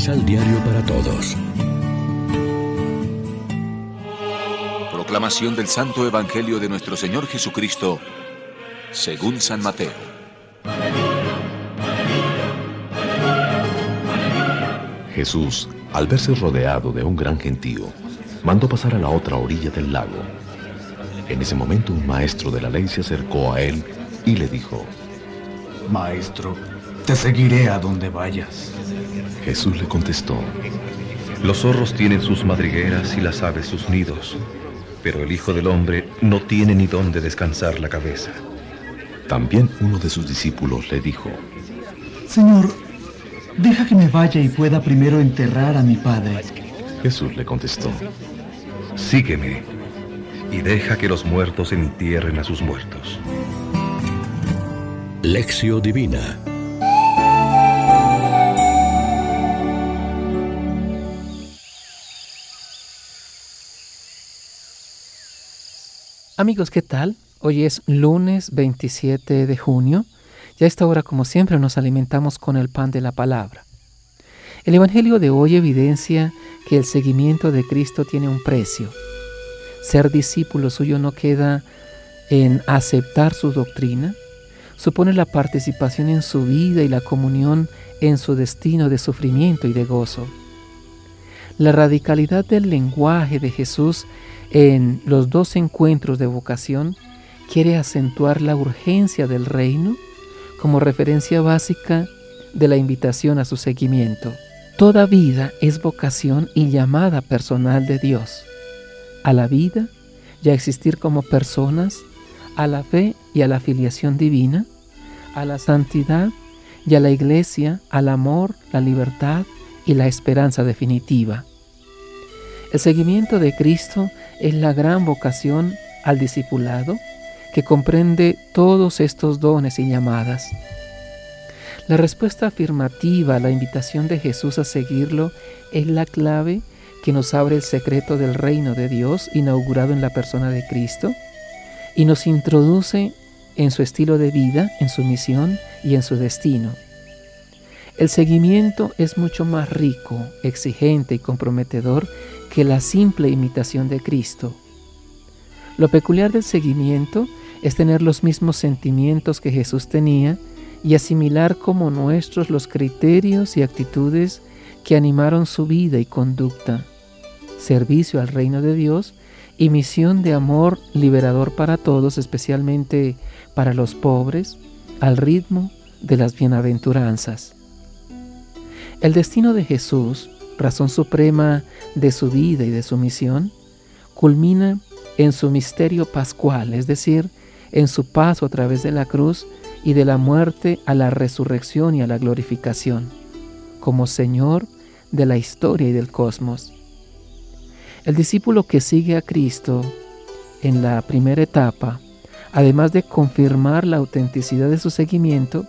Misal Diario para Todos. Proclamación del Santo Evangelio de nuestro Señor Jesucristo, según San Mateo. Jesús, al verse rodeado de un gran gentío, mandó pasar a la otra orilla del lago. En ese momento un maestro de la ley se acercó a él y le dijo, Maestro, te seguiré a donde vayas. Jesús le contestó, Los zorros tienen sus madrigueras y las aves sus nidos, pero el Hijo del Hombre no tiene ni dónde descansar la cabeza. También uno de sus discípulos le dijo, Señor, deja que me vaya y pueda primero enterrar a mi padre. Jesús le contestó, Sígueme y deja que los muertos entierren a sus muertos. Lección Divina Amigos, ¿qué tal? Hoy es lunes 27 de junio y a esta hora, como siempre, nos alimentamos con el pan de la palabra. El Evangelio de hoy evidencia que el seguimiento de Cristo tiene un precio. Ser discípulo suyo no queda en aceptar su doctrina, supone la participación en su vida y la comunión en su destino de sufrimiento y de gozo. La radicalidad del lenguaje de Jesús en los dos encuentros de vocación quiere acentuar la urgencia del reino como referencia básica de la invitación a su seguimiento. Toda vida es vocación y llamada personal de Dios. A la vida y a existir como personas, a la fe y a la filiación divina, a la santidad y a la iglesia, al amor, la libertad y la esperanza definitiva. El seguimiento de Cristo es la gran vocación al discipulado que comprende todos estos dones y llamadas. La respuesta afirmativa a la invitación de Jesús a seguirlo es la clave que nos abre el secreto del reino de Dios inaugurado en la persona de Cristo y nos introduce en su estilo de vida, en su misión y en su destino. El seguimiento es mucho más rico, exigente y comprometedor que la simple imitación de Cristo. Lo peculiar del seguimiento es tener los mismos sentimientos que Jesús tenía y asimilar como nuestros los criterios y actitudes que animaron su vida y conducta, servicio al reino de Dios y misión de amor liberador para todos, especialmente para los pobres, al ritmo de las bienaventuranzas. El destino de Jesús, razón suprema de su vida y de su misión, culmina en su misterio pascual, es decir, en su paso a través de la cruz y de la muerte a la resurrección y a la glorificación, como Señor de la historia y del cosmos. El discípulo que sigue a Cristo en la primera etapa, además de confirmar la autenticidad de su seguimiento,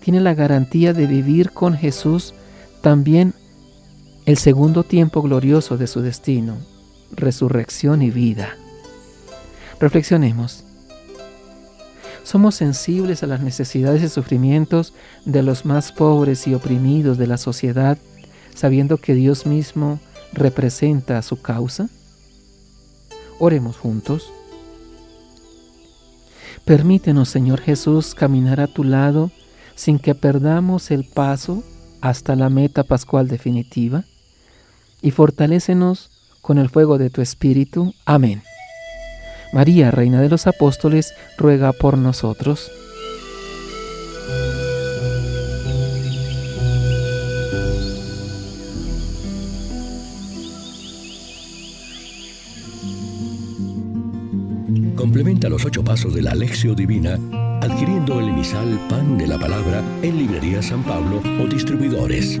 tiene la garantía de vivir con Jesús también el segundo tiempo glorioso de su destino, resurrección y vida. Reflexionemos. Somos sensibles a las necesidades y sufrimientos de los más pobres y oprimidos de la sociedad, sabiendo que Dios mismo representa su causa. Oremos juntos. Permítenos, Señor Jesús, caminar a tu lado sin que perdamos el paso hasta la meta pascual definitiva y fortalécenos con el fuego de tu Espíritu. Amén. María, Reina de los Apóstoles, ruega por nosotros. Complementa los ocho pasos de la Alexio Divina adquiriendo el emisal Pan de la Palabra en Librería San Pablo o distribuidores.